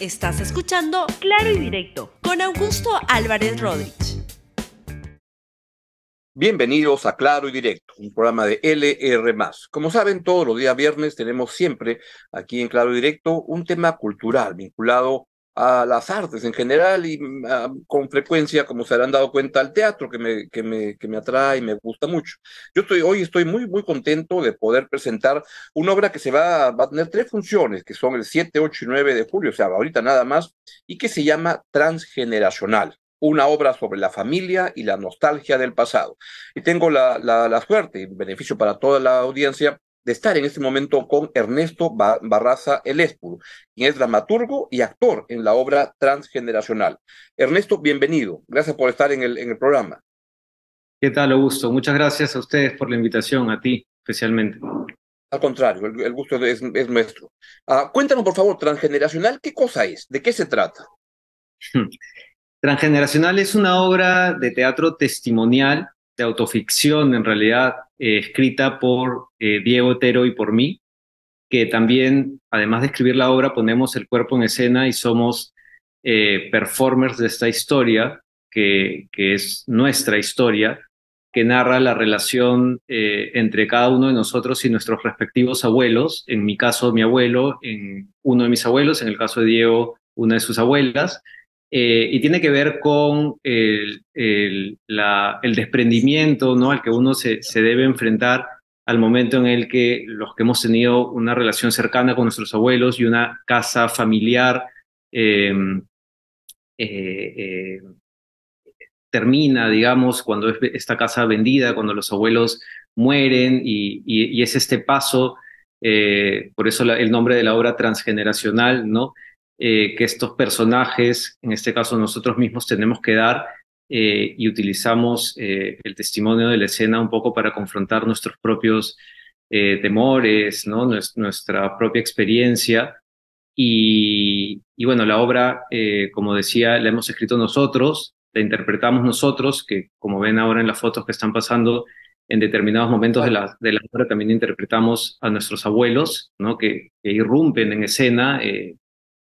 Estás escuchando Claro y Directo con Augusto Álvarez Rodríguez. Bienvenidos a Claro y Directo, un programa de LR. Como saben, todos los días viernes tenemos siempre aquí en Claro y Directo un tema cultural vinculado a las artes en general y mm, con frecuencia, como se habrán dado cuenta, al teatro que me, que me, que me atrae y me gusta mucho. Yo estoy, hoy estoy muy, muy contento de poder presentar una obra que se va, va a tener tres funciones, que son el 7, 8 y 9 de julio, o sea, ahorita nada más, y que se llama Transgeneracional una obra sobre la familia y la nostalgia del pasado. Y tengo la, la, la suerte y beneficio para toda la audiencia de estar en este momento con Ernesto Barraza Eléspuro, quien es dramaturgo y actor en la obra Transgeneracional. Ernesto, bienvenido. Gracias por estar en el, en el programa. ¿Qué tal, Augusto? Muchas gracias a ustedes por la invitación, a ti especialmente. Al contrario, el, gusto es, es nuestro. Uh, cuéntanos, por favor, Transgeneracional, ¿qué cosa es? ¿De qué se trata? Transgeneracional es una obra de teatro testimonial de autoficción, en realidad, eh, escrita por eh, Diego Otero y por mí, que también, además de escribir la obra, ponemos el cuerpo en escena y somos eh, performers de esta historia, que, que, es nuestra historia, que narra la relación entre cada uno de nosotros y nuestros respectivos abuelos, en mi caso mi abuelo, en uno de mis abuelos, en el caso de Diego, una de sus abuelas, eh, y tiene que ver con el, desprendimiento ¿no? al que uno se, debe enfrentar al momento en el que los que hemos tenido una relación cercana con nuestros abuelos y una casa familiar eh, eh, termina, digamos, cuando es esta casa vendida, cuando los abuelos mueren y, es este paso, por eso el nombre de la obra transgeneracional, ¿no? Eh, que estos personajes, en este caso nosotros mismos, tenemos que dar eh, y utilizamos eh, el testimonio de la escena un poco para confrontar nuestros propios temores, ¿no? nuestra propia experiencia. Y, bueno, la obra, como decía, la hemos escrito nosotros, la interpretamos nosotros, que como ven ahora en las fotos que están pasando, en determinados momentos de la, de la obra también interpretamos a nuestros abuelos, ¿no? que, irrumpen en escena,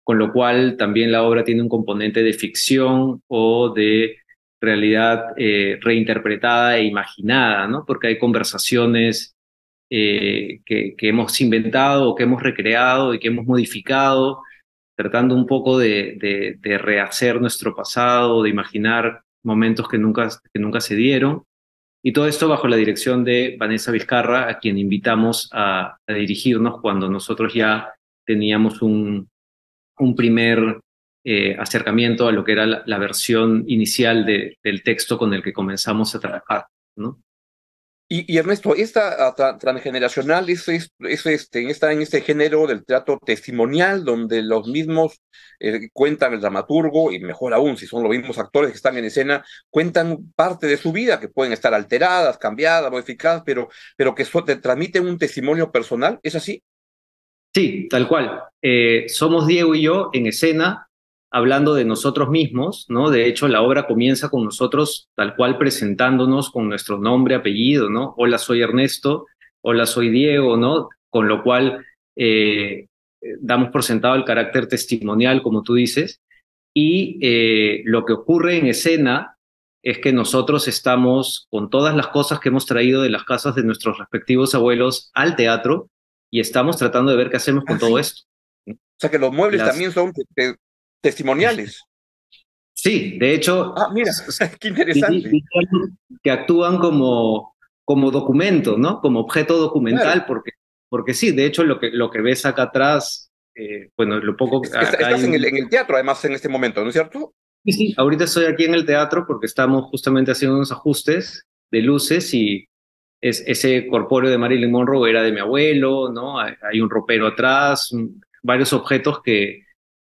con lo cual también la obra tiene un componente de ficción o de realidad eh, reinterpretada e imaginada, ¿no? Porque hay conversaciones eh, que, hemos inventado o que hemos recreado y que hemos modificado, tratando un poco de, rehacer nuestro pasado, de imaginar momentos que nunca, que nunca se dieron. Y todo esto bajo la dirección de Vanessa Vizcarra, a quien invitamos a dirigirnos cuando nosotros ya teníamos un, un primer eh, acercamiento a lo que era la, la versión inicial de, del texto con el que comenzamos a trabajar, ¿no? Y, y, Ernesto, esta tra transgeneracional es, es, es, este, está en este género del teatro testimonial, donde los mismos eh, cuentan el dramaturgo, y mejor aún, si son los mismos actores que están en escena, cuentan parte de su vida, que pueden estar alteradas, cambiadas, modificadas, pero, pero que so te transmiten un testimonio personal, ¿es así? Sí, tal cual. Eh, somos Diego y yo en escena hablando de nosotros mismos, ¿no? De hecho, la obra comienza con nosotros tal cual presentándonos con nuestro nombre, apellido, ¿no? Hola, soy Ernesto, hola, soy Diego, ¿no? Con lo cual eh, damos por sentado el carácter testimonial, como tú dices, y eh, lo que ocurre en escena es que nosotros estamos con todas las cosas que hemos traído de las casas de nuestros respectivos abuelos al teatro, y estamos tratando de ver qué hacemos con ah, todo sí. esto. O sea que los muebles Las... también son te testimoniales. Sí, de hecho. Ah, mira, qué interesante. Que actúan como, como documento, ¿no? Como objeto documental, claro. porque, porque sí, de hecho, lo que, lo que ves acá atrás, eh, bueno, lo poco. Es, estás hay... en, el, en el teatro, además, en este momento, ¿no es cierto? Sí, sí, ahorita estoy aquí en el teatro porque estamos justamente haciendo unos ajustes de luces y es, ese corpóreo de Marilyn Monroe era de mi abuelo, ¿no? Hay, un ropero atrás, varios objetos que,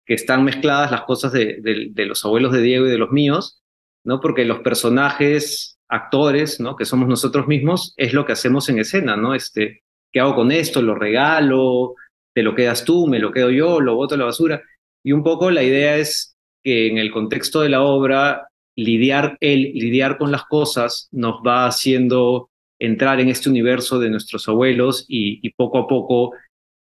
que están mezcladas las cosas de, de, de, los abuelos de Diego y de los míos, ¿no? Porque los personajes, actores, ¿no? Que somos nosotros mismos, es lo que hacemos en escena, ¿no? Este, ¿qué hago con esto? ¿Lo regalo? ¿Te lo quedas tú? ¿Me lo quedo yo? ¿Lo boto a la basura? Y un poco la idea es que en el contexto de la obra, lidiar, el lidiar con las cosas nos va haciendo entrar en este universo de nuestros abuelos y, y poco a poco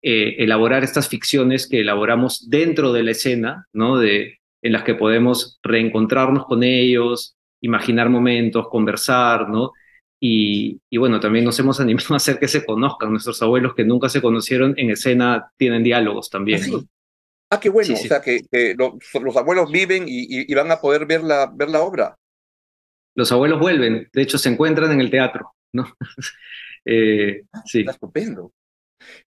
eh, elaborar estas ficciones que elaboramos dentro de la escena, ¿no? De, en las que podemos reencontrarnos con ellos, imaginar momentos, conversar, ¿no? Y, bueno, también nos hemos animado a hacer que se conozcan. Nuestros abuelos que nunca se conocieron en escena tienen diálogos también. Ah, ah qué bueno. O sea, que, los, abuelos viven y, van a poder ver la, ver la obra. Los abuelos vuelven. De hecho, se encuentran en el teatro, ¿no? eh, sí. Está estupendo.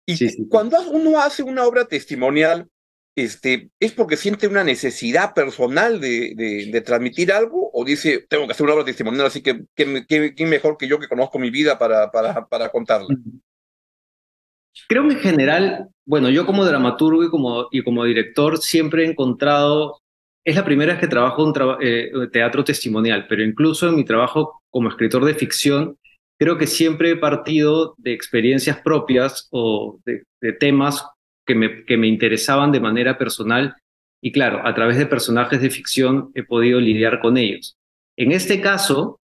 Y cuando uno hace una obra testimonial, este, ¿es porque siente una necesidad personal de, de, transmitir algo? ¿O dice, tengo que hacer una obra testimonial, así que ¿quién mejor que yo que conozco mi vida para, para, para contarla? Creo que en general, bueno, yo como dramaturgo y como, y como director siempre he encontrado, es la primera vez que trabajo un eh, teatro testimonial, pero incluso en mi trabajo como escritor de ficción, creo que siempre he partido de experiencias propias o de, temas que me, que me interesaban de manera personal y claro, a través de personajes de ficción he podido lidiar con ellos. En este caso,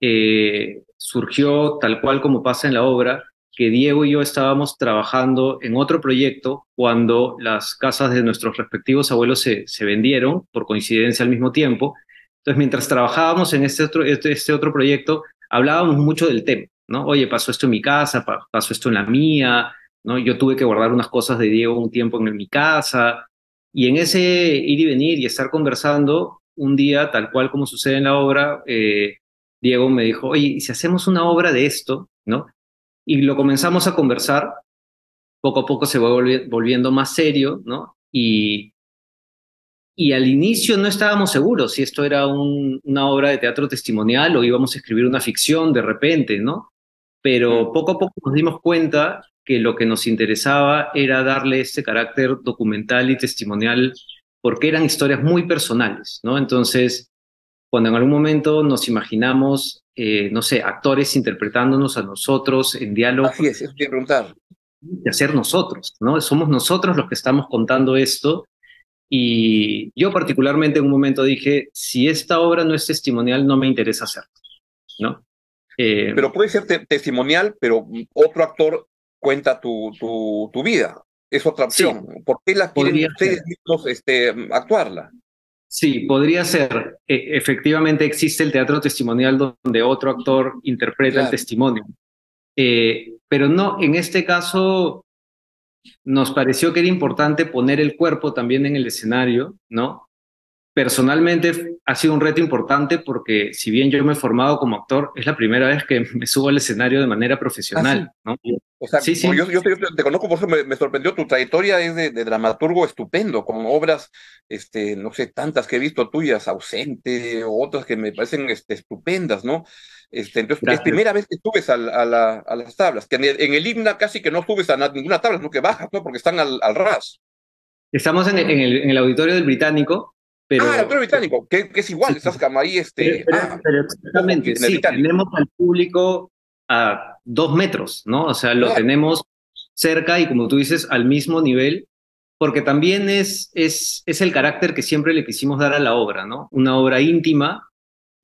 eh, surgió tal cual como pasa en la obra, que Diego y yo estábamos trabajando en otro proyecto cuando las casas de nuestros respectivos abuelos se, se vendieron por coincidencia al mismo tiempo. Entonces, mientras trabajábamos en este otro, este, este otro proyecto, hablábamos mucho del tema, ¿no? Oye, pasó esto en mi casa, pasó esto en la mía, ¿no? Yo tuve que guardar unas cosas de Diego un tiempo en mi casa y en ese ir y venir y estar conversando, un día, tal cual como sucede en la obra, eh, Diego me dijo, oye, si hacemos una obra de esto, ¿no? Y lo comenzamos a conversar, poco a poco se va volviendo más serio, ¿no? Y, y al inicio no estábamos seguros si esto era una obra de teatro testimonial o íbamos a escribir una ficción de repente, ¿no? Pero poco a poco nos dimos cuenta que lo que nos interesaba era darle este carácter documental y testimonial porque eran historias muy personales, ¿no? Entonces, cuando en algún momento nos imaginamos, eh, no sé, actores interpretándonos a nosotros en diálogo. Así es, es preguntar. De hacer nosotros, ¿no? Somos nosotros los que estamos contando esto. Y yo particularmente en un momento dije, si esta obra no es testimonial, no me interesa hacerlo, ¿no? Eh, pero puede ser testimonial, pero otro actor cuenta tu, tu, tu vida. Es otra opción. ¿Por qué la quieren ustedes este, actuarla? Sí, podría ser. E, efectivamente existe el teatro testimonial donde otro actor interpreta el testimonio. Eh, pero no, en este caso nos pareció que era importante poner el cuerpo también en el escenario, ¿no? Personalmente ha sido un reto importante porque si bien yo me he formado como actor, es la primera vez que me subo al escenario de manera profesional. ¿no? O sea, sí, sí. Yo, te, conozco, por eso me, sorprendió, tu trayectoria es de, dramaturgo estupendo, con obras, este, no sé, tantas que he visto tuyas, ausente, o otras que me parecen este, estupendas, ¿no? Este, entonces, es primera vez que subes a, a, las tablas, que en el, en himna casi que no subes a ninguna tabla, sino que bajas, ¿no? Porque están al, ras. Estamos en el, en el auditorio del Británico, ah, el actor británico, que, es igual, estás como ahí, este. ah, exactamente, sí, tenemos al público a dos metros, ¿no? O sea, lo tenemos cerca y como tú dices, al mismo nivel, porque también es, es, es el carácter que siempre le quisimos dar a la obra, ¿no? Una obra íntima,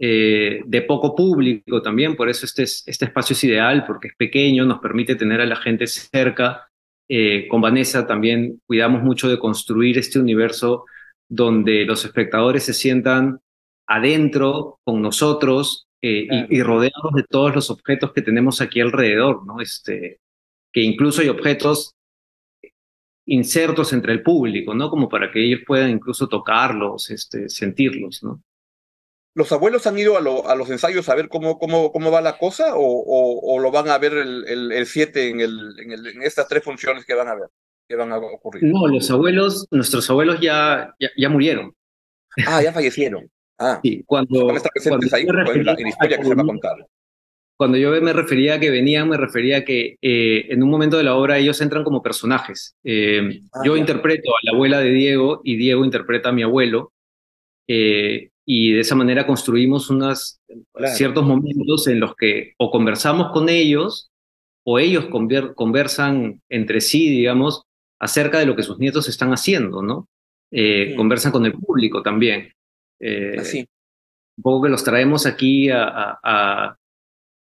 eh, de poco público también, por eso este, este espacio es ideal, porque es pequeño, nos permite tener a la gente cerca. Eh, con Vanessa también cuidamos mucho de construir este universo donde los espectadores se sientan adentro con nosotros eh, y, rodeados de todos los objetos que tenemos aquí alrededor, ¿no? Este, que incluso hay objetos insertos entre el público, ¿no? Como para que ellos puedan incluso tocarlos, este, sentirlos, ¿no? ¿Los abuelos han ido a, los ensayos a ver cómo, cómo, cómo va la cosa o, lo van a ver el 7 en, en estas tres funciones que van a ver? Que van a ocurrir? No, los abuelos, nuestros abuelos ya, ya, murieron. Ah, ya fallecieron. Ah, sí, cuando, cuando ahí en la, historia que se va a contar. Cuando yo me refería a que venían, me refería a que eh, en un momento de la obra ellos entran como personajes. Eh, ah, yo interpreto a la abuela de Diego y Diego interpreta a mi abuelo. Eh, y de esa manera construimos unos ciertos momentos en los que o conversamos con ellos o ellos conversan entre sí, digamos, acerca de lo que sus nietos están haciendo, ¿no? Eh, conversan con el público también. Eh, Un poco que los traemos aquí a,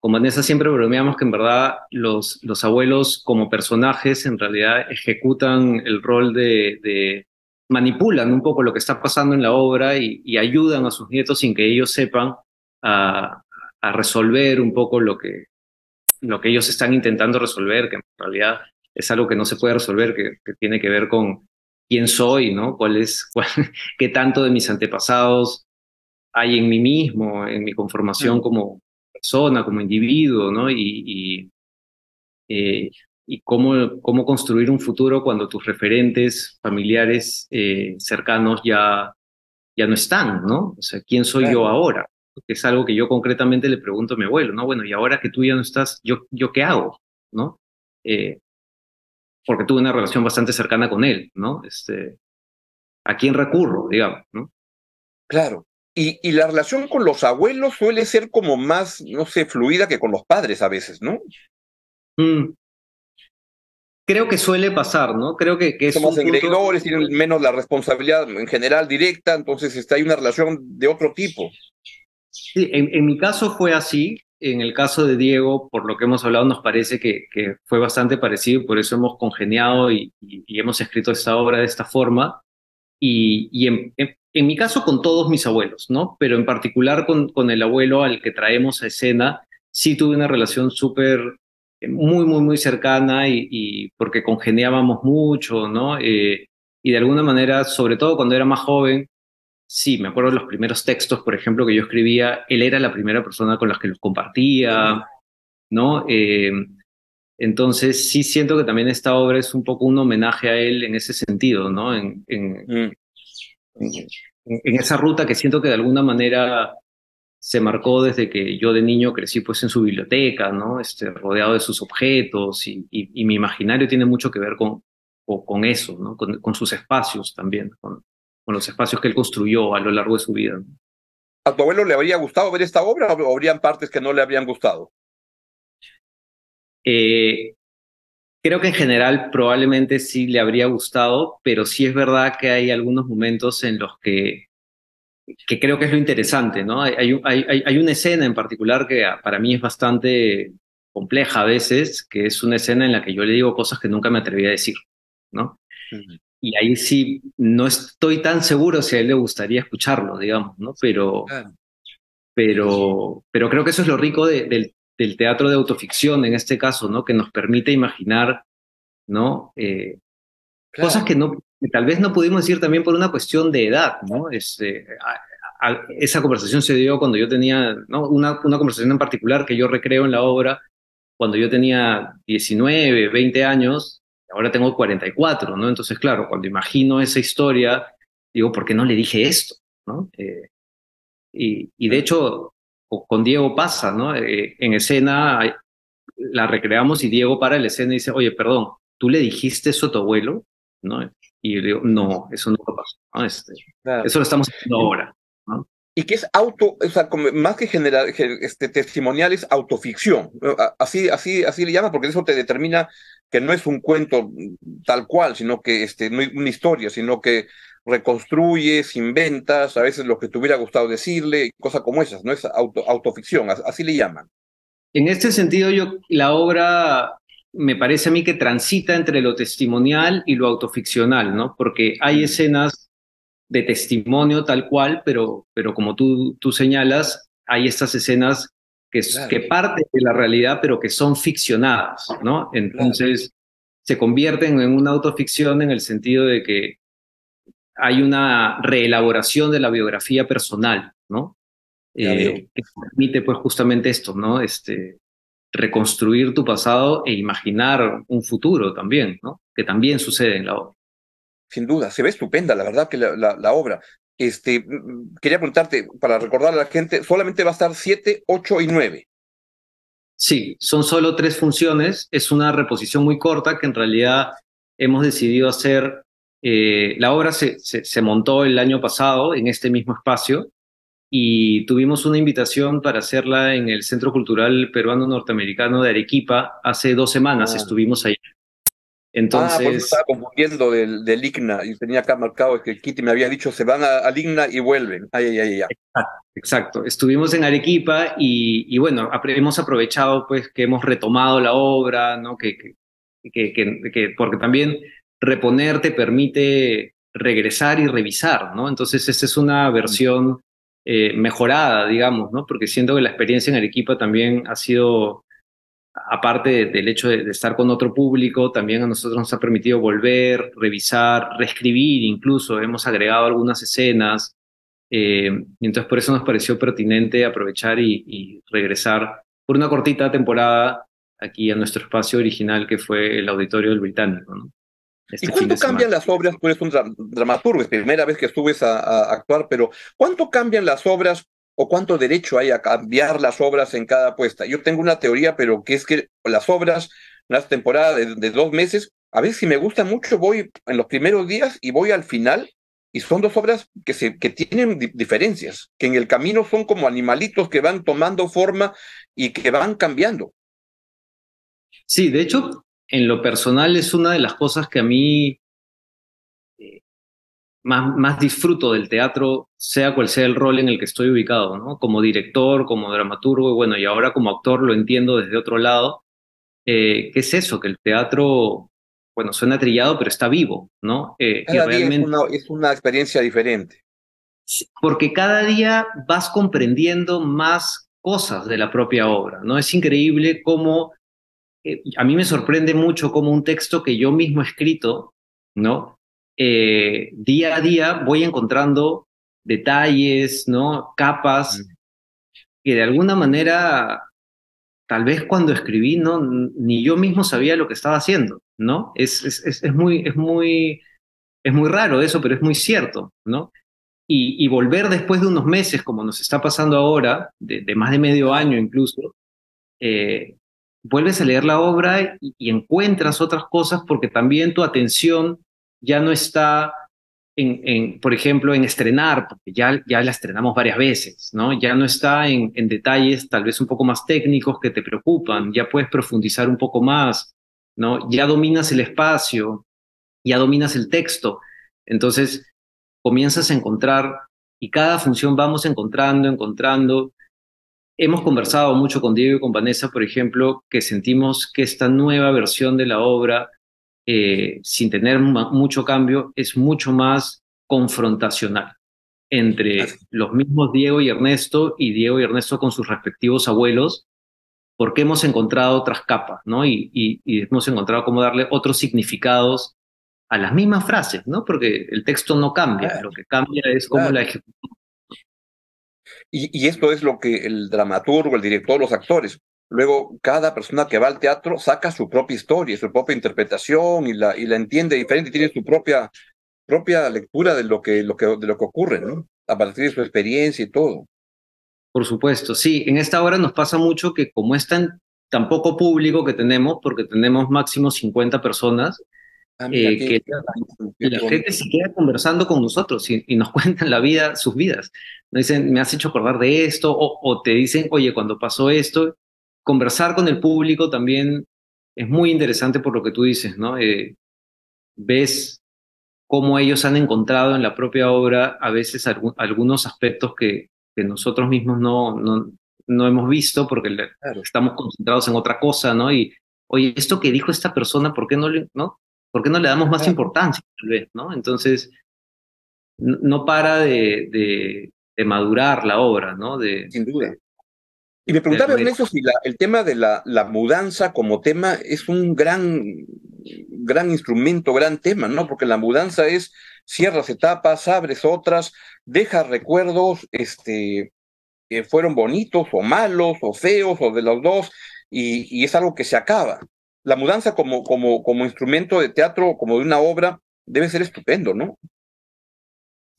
con Vanessa siempre bromeamos que en verdad los, los abuelos como personajes en realidad ejecutan el rol de, de manipulan un poco lo que está pasando en la obra y, ayudan a sus nietos sin que ellos sepan a, a, resolver un poco lo que, lo que ellos están intentando resolver, que en realidad es algo que no se puede resolver, que, que tiene que ver con quién soy, ¿no? ¿Cuál es, cuál, qué tanto de mis antepasados hay en mí mismo, en mi conformación como persona, como individuo, ¿no? Y, y, eh, y cómo, cómo construir un futuro cuando tus referentes familiares eh, cercanos ya, ya no están, ¿no? O sea, ¿quién soy yo ahora? Que es algo que yo concretamente le pregunto a mi abuelo, ¿no? Bueno, y ahora que tú ya no estás, ¿yo, yo qué hago? ¿No? Eh, porque tuve una relación bastante cercana con él, ¿no? Este, ¿A quién recurro, digamos, ¿no? Claro. Y, y, la relación con los abuelos suele ser como más, no sé, fluida que con los padres a veces, ¿no? Mm. Creo que suele pasar, ¿no? Creo que, que es. Somos engreidores, tienen menos la responsabilidad en general directa, entonces está, hay una relación de otro tipo. Sí, en, en, mi caso fue así. En el caso de Diego, por lo que hemos hablado, nos parece que, fue bastante parecido, por eso hemos congeniado y, hemos escrito esta obra de esta forma. Y, en, mi caso con todos mis abuelos, ¿no? Pero en particular con, el abuelo al que traemos a escena, sí tuve una relación súper, eh, muy, muy, muy cercana y porque congeniábamos mucho, ¿no? Eh, y de alguna manera, sobre todo cuando era más joven, sí, me acuerdo de los primeros textos, por ejemplo, que yo escribía, él era la primera persona con la que los compartía, ¿no? Eh, entonces, sí siento que también esta obra es un poco un homenaje a él en ese sentido, ¿no? En, en, mm. en, en, esa ruta que siento que de alguna manera se marcó desde que yo de niño crecí pues en su biblioteca, ¿no? Este, rodeado de sus objetos y, y, y mi imaginario tiene mucho que ver con, eso, ¿no? Con, con, sus espacios también, con, con, los espacios que él construyó a lo largo de su vida. ¿A tu abuelo le habría gustado ver esta obra o habrían partes que no le habrían gustado? Eh, creo que en general probablemente sí le habría gustado, pero sí es verdad que hay algunos momentos en los que, que creo que es lo interesante, ¿no? Hay, hay, hay, hay una escena en particular que para mí es bastante compleja a veces, que es una escena en la que yo le digo cosas que nunca me atreví a decir, ¿no? Uh -huh. Y ahí sí, no estoy tan seguro si a él le gustaría escucharlo, digamos, ¿no? Pero, claro. pero, pero creo que eso es lo rico de, del, del teatro de autoficción en este caso, ¿no? Que nos permite imaginar, ¿no? Eh, claro. Cosas que, no, que tal vez no pudimos decir también por una cuestión de edad, ¿no? Este, a, a, esa conversación se dio cuando yo tenía, ¿no? Una, una conversación en particular que yo recreo en la obra cuando yo tenía 19, 20 años, ahora tengo 44, ¿no? Entonces, claro, cuando imagino esa historia, digo, ¿por qué no le dije esto? ¿no? Eh, y, y de hecho, con Diego pasa, ¿no? Eh, en escena la recreamos y Diego para la escena y dice, oye, perdón, ¿tú le dijiste eso a tu abuelo? ¿No? Y yo digo, no, eso no pasó. ¿no? Este, claro. Eso lo estamos haciendo ahora. Y que es auto, o sea, más que general, este, testimonial, es autoficción. Así, así, así le llama, porque eso te determina que no es un cuento tal cual, sino que este, no es una historia, sino que reconstruyes, inventas, a veces lo que te hubiera gustado decirle, cosas como esas, ¿no? Es auto, autoficción, así le llaman. En este sentido, yo, la obra me parece a mí que transita entre lo testimonial y lo autoficcional, ¿no? Porque hay escenas de testimonio tal cual, pero, pero como tú, tú señalas, hay estas escenas que, claro. que parten de la realidad, pero que son ficcionadas, ¿no? Entonces, claro. se convierten en una autoficción en el sentido de que hay una reelaboración de la biografía personal, ¿no? Eh, que permite pues justamente esto, ¿no? Este, reconstruir tu pasado e imaginar un futuro también, ¿no? Que también sucede en la obra. Sin duda, se ve estupenda, la verdad, que la, la, la obra. Este, quería preguntarte, para recordar a la gente, solamente va a estar 7, 8 y 9. Sí, son solo tres funciones. Es una reposición muy corta que en realidad hemos decidido hacer eh, la obra se, se, se, montó el año pasado en este mismo espacio y tuvimos una invitación para hacerla en el Centro Cultural Peruano Norteamericano de Arequipa. Hace dos semanas ah. estuvimos ahí. Entonces, ah, por estaba confundiendo del, del, IGNA y tenía acá marcado que Kitty me había dicho se van al IGNA y vuelven. Ay, ay, ay, Exacto, Estuvimos en Arequipa y, y, bueno, hemos aprovechado pues que hemos retomado la obra, ¿no? Que, que, que, porque también reponer te permite regresar y revisar, ¿no? Entonces, esta es una versión eh, mejorada, digamos, ¿no? Porque siento que la experiencia en Arequipa también ha sido aparte del hecho de, estar con otro público, también a nosotros nos ha permitido volver, revisar, reescribir incluso, hemos agregado algunas escenas, eh, y entonces por eso nos pareció pertinente aprovechar y, regresar por una cortita temporada aquí a nuestro espacio original que fue el Auditorio del Británico. ¿no? Este ¿Y cuánto cambian las obras? Tú eres un dramaturgo, es primera vez que estuves a actuar, pero ¿cuánto cambian las obras o cuánto derecho hay a cambiar las obras en cada puesta. Yo tengo una teoría, pero que es que las obras, una temporada de, dos meses, a veces si me gusta mucho voy en los primeros días y voy al final y son dos obras que, se, que tienen diferencias, que en el camino son como animalitos que van tomando forma y que van cambiando. Sí, de hecho, en lo personal es una de las cosas que a mí más, disfruto del teatro, sea cual sea el rol en el que estoy ubicado, ¿no? Como director, como dramaturgo, y bueno, y ahora como actor lo entiendo desde otro lado. Eh, ¿Qué es eso? Que el teatro, bueno, suena trillado, pero está vivo, ¿no? Eh, cada día es, una, es una experiencia diferente. Porque cada día vas comprendiendo más cosas de la propia obra, ¿no? Es increíble cómo, eh, a mí me sorprende mucho cómo un texto que yo mismo he escrito, ¿no? Eh, día a día voy encontrando detalles, ¿no? Capas que de alguna manera, tal vez cuando escribí, no, ni yo mismo sabía lo que estaba haciendo, ¿no? Es, es, es, muy, es, muy, es muy raro eso, pero es muy cierto, ¿no? Y, volver después de unos meses, como nos está pasando ahora, de, más de medio año incluso, eh, vuelves a leer la obra y, encuentras otras cosas porque también tu atención ya no está en, por ejemplo, en estrenar, porque ya, ya la estrenamos varias veces, ¿no? Ya no está en, en detalles tal vez un poco más técnicos que te preocupan, ya puedes profundizar un poco más, ¿no? Ya dominas el espacio, ya dominas el texto, entonces comienzas a encontrar y cada función vamos encontrando, encontrando. Hemos conversado mucho con Diego y con Vanessa, por ejemplo, que sentimos que esta nueva versión de la obra eh, sin tener mucho cambio, es mucho más confrontacional entre los mismos Diego y Ernesto y Diego y Ernesto con sus respectivos abuelos, porque hemos encontrado otras capas, ¿no? Y, hemos encontrado cómo darle otros significados a las mismas frases, ¿no? Porque el texto no cambia, lo que cambia es cómo la ejecutamos. Y, y, esto es lo que el dramaturgo, el director, los actores Luego, cada persona que va al teatro saca su propia historia, su propia interpretación y la, y la entiende diferente y tiene su propia, propia lectura de lo, que, lo que, de lo que ocurre, ¿no? A partir de su experiencia y todo. Por supuesto, sí. En esta hora nos pasa mucho que como es tan, poco público que tenemos, porque tenemos máximo 50 personas, ah, eh, que la, gente se queda conversando con nosotros y, nos cuentan la vida, sus vidas. Nos dicen, me has hecho acordar de esto, o, o te dicen, oye, cuando pasó esto, conversar con el público también es muy interesante por lo que tú dices, ¿no? Eh, ves cómo ellos han encontrado en la propia obra a veces algunos aspectos que, que nosotros mismos no, no, no, hemos visto porque estamos concentrados en otra cosa, ¿no? Y, oye, esto que dijo esta persona, ¿por qué no le, no? ¿Por qué no le damos más importancia, tal vez, ¿no? Entonces, no, para de, de, de, madurar la obra, ¿no? De, Sin duda. Y me preguntaba, Ernesto, si el tema de la, la, mudanza como tema es un gran, gran instrumento, gran tema, ¿no? Porque la mudanza es cierras etapas, abres otras, dejas recuerdos, este, que fueron bonitos o malos o feos o de los dos, y, y, es algo que se acaba. La mudanza como, como, como instrumento de teatro, como de una obra, debe ser estupendo, ¿no?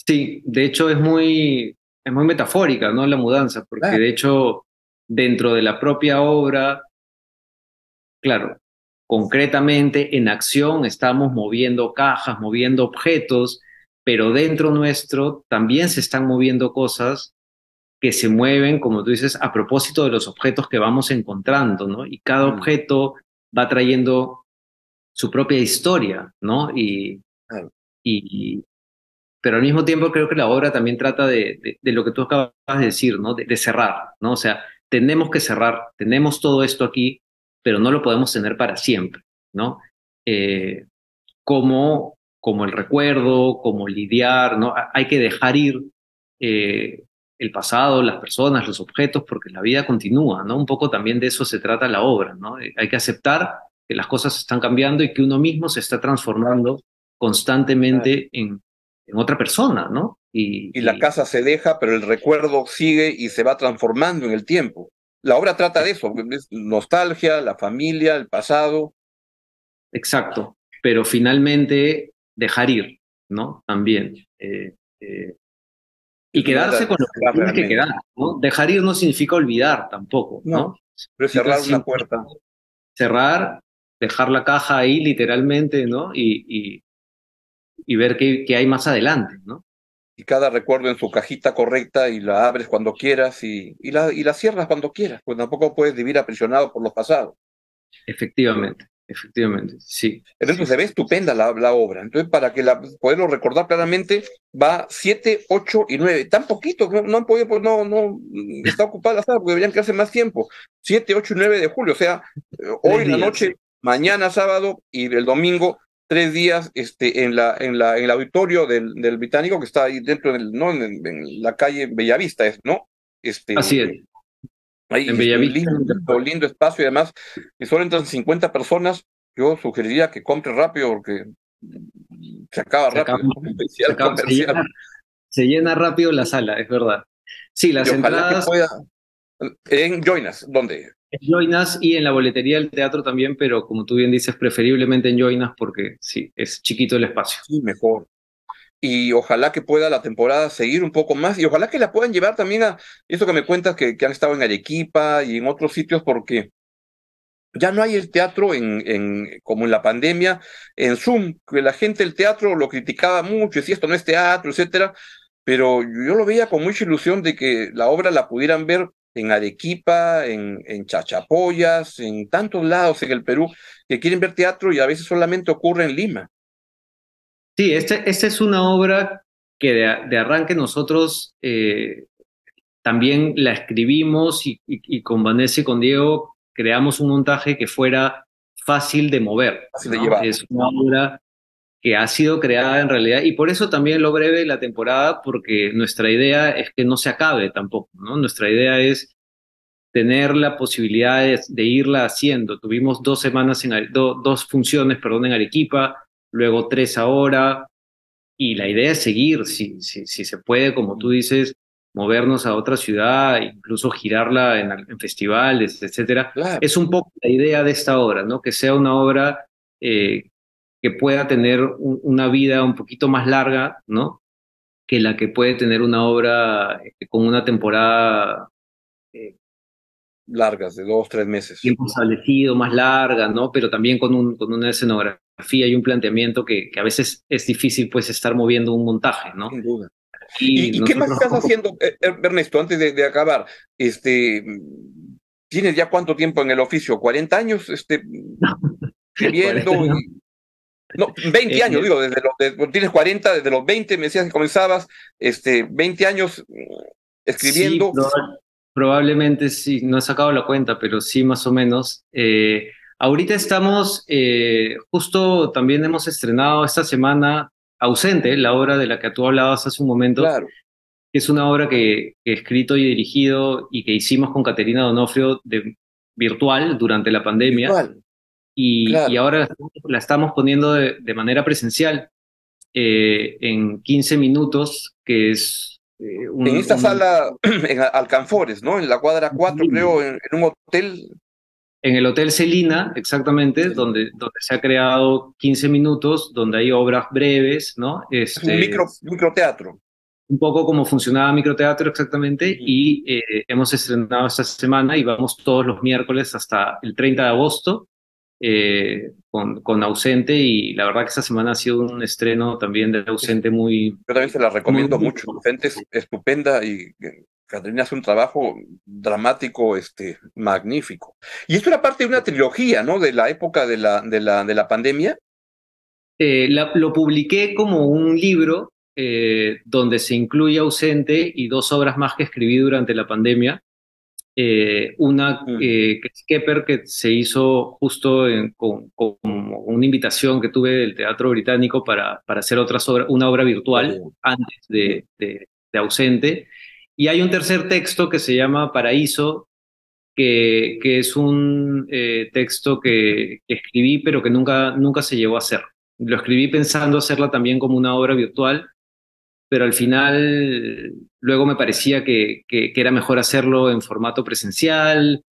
Sí, de hecho es muy, es muy metafórica, ¿no? La mudanza, porque de hecho dentro de la propia obra, claro, concretamente en acción estamos moviendo cajas, moviendo objetos, pero dentro nuestro también se están moviendo cosas que se mueven, como tú dices, a propósito de los objetos que vamos encontrando, ¿no? Y cada mm. objeto va trayendo su propia historia, ¿no? Y, y, pero al mismo tiempo creo que la obra también trata de, de, lo que tú acabas de decir, ¿no? De, cerrar, ¿no? O sea, tenemos que cerrar, tenemos todo esto aquí, pero no lo podemos tener para siempre, ¿no? Eh, como, como el recuerdo, como lidiar, ¿no? Hay que dejar ir eh, el pasado, las personas, los objetos, porque la vida continúa, ¿no? Un poco también de eso se trata la obra, ¿no? Eh, hay que aceptar que las cosas están cambiando y que uno mismo se está transformando constantemente en, en otra persona, ¿no? Y, la casa se deja, pero el recuerdo sigue y se va transformando en el tiempo. La obra trata de eso, nostalgia, la familia, el pasado. Exacto, pero finalmente dejar ir, ¿no? También. Eh, eh, y quedarse con lo que tienes que quedar, ¿no? Dejar ir no significa olvidar tampoco, ¿no? pero cerrar una puerta. Cerrar, dejar la caja ahí literalmente, ¿no? Y, y, ver qué, qué, hay más adelante, ¿no? Y cada recuerdo en su cajita correcta y la abres cuando quieras y, y, la, y la cierras cuando quieras, pues tampoco puedes vivir aprisionado por los pasados. Efectivamente. Efectivamente, sí. Entonces se ve estupenda la, la, obra. Entonces, para que la, poderlo recordar claramente, va 7, 8 y 9. Tan poquito, no, no han podido, pues no, no, está ocupada la sala porque deberían quedarse más tiempo. 7, 8 y 9 de julio, o sea, hoy en la noche, mañana sábado y el domingo, tres días este, en, la, en, la, en el auditorio del, del Británico que está ahí dentro, del, ¿no? En, en, la calle Bellavista, ¿no? Este, Así es. Ahí, en Bellavista. Lindo, lindo, espacio y además, que solo entran 50 personas, yo sugeriría que compre rápido porque se acaba se rápido. Acaba, se, acaba, se, llena, se, llena, rápido la sala, es verdad. Sí, las y entradas... Pueda, en Joinas, ¿dónde? Joinas y en la boletería del teatro también, pero como tú bien dices, preferiblemente en Joinas porque sí, es chiquito el espacio. Sí, mejor y ojalá que pueda la temporada seguir un poco más y ojalá que la puedan llevar también a eso que me cuentas que, han estado en Arequipa y en otros sitios porque ya no hay el teatro en, como en la pandemia, en Zoom, que la gente el teatro lo criticaba mucho, decía esto no es teatro, etcétera, pero yo lo veía con mucha ilusión de que la obra la pudieran ver en Arequipa, en, en Chachapoyas, en tantos lados en el Perú, que quieren ver teatro y a veces solamente ocurre en Lima. Sí, esta este es una obra que de, de arranque nosotros eh, también la escribimos y, y, y, con Vanessa y con Diego creamos un montaje que fuera fácil de mover. Fácil ¿no? de llevar. Es una obra que ha sido creada en realidad y por eso también lo breve la temporada porque nuestra idea es que no se acabe tampoco, ¿no? Nuestra idea es tener la posibilidad de, de irla haciendo. Tuvimos dos semanas en do, dos funciones, perdón, en Arequipa luego tres ahora, y la idea es seguir, si, si, si se puede, como tú dices, movernos a otra ciudad, incluso girarla en, en festivales, etcétera. Claro. Es un poco la idea de esta obra, ¿no? Que sea una obra eh, que pueda tener un, una vida un poquito más larga, ¿no? Que la que puede tener una obra eh, con una temporada eh, largas, de dos, tres meses. Tiempo establecido, más larga, ¿no? Pero también con, un, con una escenografía y un planteamiento que, que, a veces es difícil pues estar moviendo un montaje, ¿no? Sin duda. ¿Y, ¿Y, qué más estás haciendo, eh, Ernesto, antes de, de, acabar? Este, ¿Tienes ya cuánto tiempo en el oficio? ¿40 años este, viviendo? Y... No, 20 eh, años, eh, digo, desde los, de, tienes 40, desde los 20 me decías que comenzabas, este, 20 años escribiendo. Sí, probablemente sí, no he sacado la cuenta, pero sí más o menos. Eh, Ahorita estamos, eh, justo también hemos estrenado esta semana Ausente, la obra de la que tú hablabas hace un momento. Claro. Que es una obra que, que, he escrito y dirigido y que hicimos con Caterina Donofrio de, virtual durante la pandemia. Virtual. Y, claro. y ahora la estamos poniendo de, de manera presencial eh, en 15 minutos, que es eh, un, en esta un... sala, en Alcanfores, ¿no? En la cuadra 4, sí. creo, en, en, un hotel en el Hotel Celina, exactamente, donde, donde se ha creado 15 minutos, donde hay obras breves, ¿no? Este, un micro, microteatro. Un poco como funcionaba microteatro exactamente, y eh, hemos estrenado esta semana y vamos todos los miércoles hasta el 30 de agosto eh, con, con Ausente, y la verdad que esta semana ha sido un estreno también de Ausente muy... Yo también se la recomiendo muy, mucho, Ausente es estupenda y Caterina hace un trabajo dramático, este, magnífico. Y esto era parte de una trilogía, ¿no? De la época de la, de la, de la pandemia. Eh, lo publiqué como un libro eh, donde se incluye Ausente y dos obras más que escribí durante la pandemia. Eh, una mm. Kepper, que se hizo justo con, una invitación que tuve del Teatro Británico para, para hacer otras obras, una obra virtual antes de, de, Ausente. Y hay un tercer texto que se llama Paraíso, que, que es un texto que, que, escribí, pero que nunca, nunca se llevó a hacer. Lo escribí pensando hacerla también como una obra virtual, pero al final luego me parecía que, que, era mejor hacerlo en formato presencial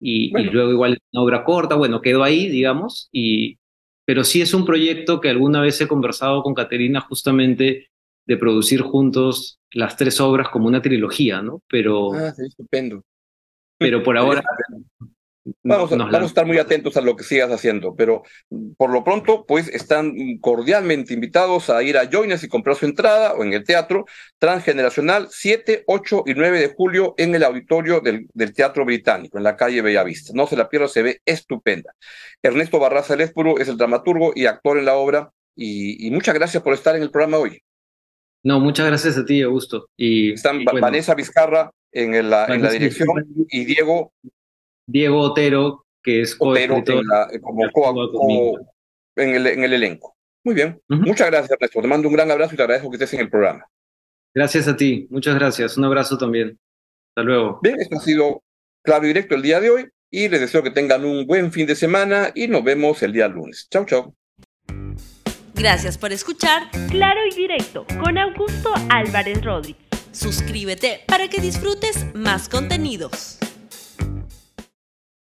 y, luego igual una obra corta, bueno, quedó ahí, digamos, y, pero sí es un proyecto que alguna vez he conversado con Caterina justamente de producir juntos las tres obras como una trilogía, ¿no? Pero, ah, estupendo. Pero por ahora Vamos, a, estar muy atentos a lo que sigas haciendo, pero por lo pronto, pues están cordialmente invitados a ir a Joines y comprar su entrada o en el teatro transgeneracional 7, 8 y 9 de julio en el auditorio del, Teatro Británico, en la calle Bellavista. No se la pierda, se ve estupenda. Ernesto Barraza Lespuro es el dramaturgo y actor en la obra, y, muchas gracias por estar en el programa hoy. No, muchas gracias a ti, Augusto. Y, Están Vanessa Vizcarra en la, en la dirección y Diego Diego Otero, que es Otero en, como, en, el, en el elenco. Muy bien. Muchas gracias, Ernesto. Te mando un gran abrazo y te agradezco que estés en el programa. Gracias a ti. Muchas gracias. Un abrazo también. Hasta luego. Bien, esto ha sido Claro y Directo el día de hoy y les deseo que tengan un buen fin de semana y nos vemos el día lunes. Chau, chau. Gracias por escuchar Claro y Directo con Augusto Álvarez Rodríguez. Suscríbete para que disfrutes más contenidos.